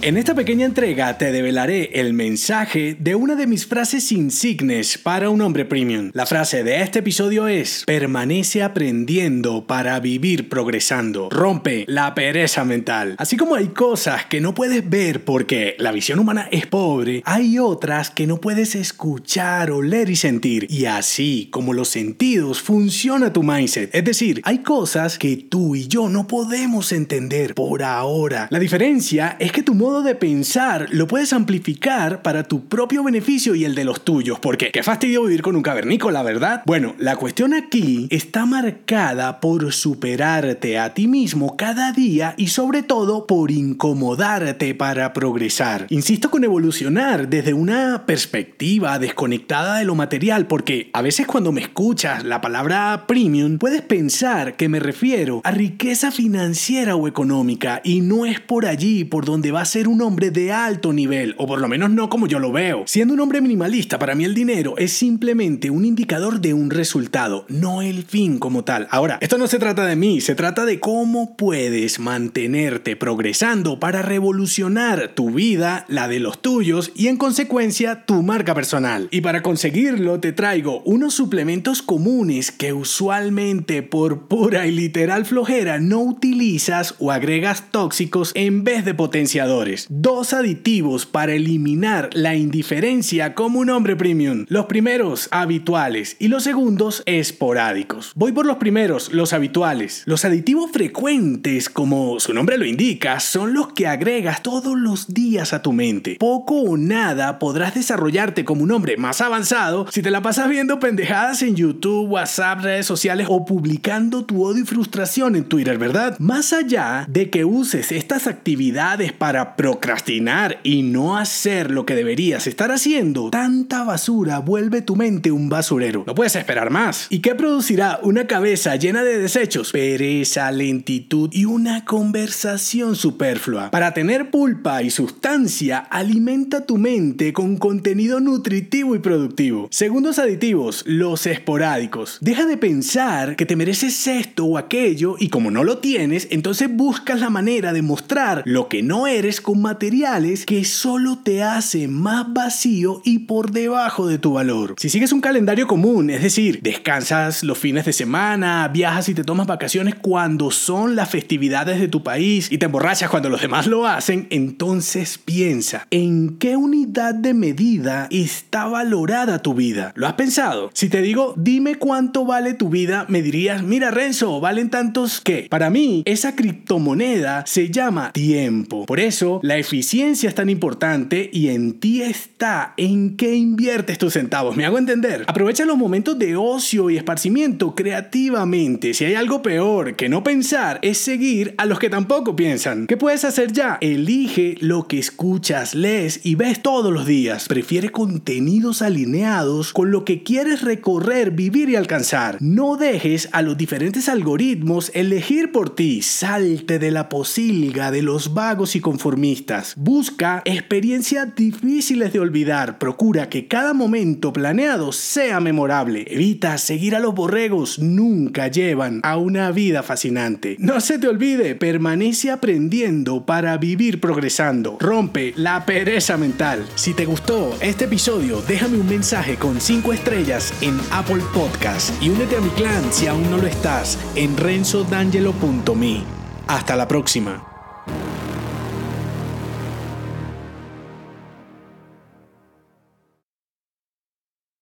En esta pequeña entrega te develaré el mensaje de una de mis frases insignes para un hombre premium. La frase de este episodio es, permanece aprendiendo para vivir progresando. Rompe la pereza mental. Así como hay cosas que no puedes ver porque la visión humana es pobre, hay otras que no puedes escuchar, oler y sentir. Y así como los sentidos funciona tu mindset. Es decir, hay cosas que tú y yo no podemos entender por ahora. La diferencia es que tu de pensar lo puedes amplificar para tu propio beneficio y el de los tuyos. Porque qué fastidio vivir con un cavernícola, ¿verdad? Bueno, la cuestión aquí está marcada por superarte a ti mismo cada día y sobre todo por incomodarte para progresar. Insisto con evolucionar desde una perspectiva desconectada de lo material porque a veces cuando me escuchas la palabra premium puedes pensar que me refiero a riqueza financiera o económica y no es por allí por donde va a ser un hombre de alto nivel, o por lo menos no como yo lo veo. Siendo un hombre minimalista, para mí el dinero es simplemente un indicador de un resultado, no el fin como tal. Ahora, esto no se trata de mí, se trata de cómo puedes mantenerte progresando para revolucionar tu vida, la de los tuyos y en consecuencia tu marca personal. Y para conseguirlo te traigo unos suplementos comunes que usualmente por pura y literal flojera no utilizas o agregas tóxicos en vez de potenciadores dos aditivos para eliminar la indiferencia como un hombre premium. Los primeros, habituales, y los segundos, esporádicos. Voy por los primeros, los habituales. Los aditivos frecuentes, como su nombre lo indica, son los que agregas todos los días a tu mente. Poco o nada podrás desarrollarte como un hombre más avanzado si te la pasas viendo pendejadas en YouTube, WhatsApp, redes sociales o publicando tu odio y frustración en Twitter, ¿verdad? Más allá de que uses estas actividades para procrastinar y no hacer lo que deberías estar haciendo, tanta basura vuelve tu mente un basurero. No puedes esperar más. ¿Y qué producirá una cabeza llena de desechos? Pereza, lentitud y una conversación superflua. Para tener pulpa y sustancia, alimenta tu mente con contenido nutritivo y productivo. Segundos aditivos, los esporádicos. Deja de pensar que te mereces esto o aquello y como no lo tienes, entonces buscas la manera de mostrar lo que no eres con materiales que solo te hace más vacío y por debajo de tu valor. Si sigues un calendario común, es decir, descansas los fines de semana, viajas y te tomas vacaciones cuando son las festividades de tu país y te emborrachas cuando los demás lo hacen, entonces piensa, ¿en qué unidad de medida está valorada tu vida? ¿Lo has pensado? Si te digo, dime cuánto vale tu vida, me dirías, mira Renzo, valen tantos que para mí esa criptomoneda se llama tiempo. Por eso, la eficiencia es tan importante y en ti está en qué inviertes tus centavos. ¿Me hago entender? Aprovecha los momentos de ocio y esparcimiento creativamente. Si hay algo peor que no pensar, es seguir a los que tampoco piensan. ¿Qué puedes hacer ya? Elige lo que escuchas, lees y ves todos los días. Prefiere contenidos alineados con lo que quieres recorrer, vivir y alcanzar. No dejes a los diferentes algoritmos elegir por ti. Salte de la posilga de los vagos y conformistas Busca experiencias difíciles de olvidar. Procura que cada momento planeado sea memorable. Evita seguir a los borregos. Nunca llevan a una vida fascinante. No se te olvide, permanece aprendiendo para vivir progresando. Rompe la pereza mental. Si te gustó este episodio, déjame un mensaje con 5 estrellas en Apple Podcast y únete a mi clan si aún no lo estás en renzodangelo.me. Hasta la próxima.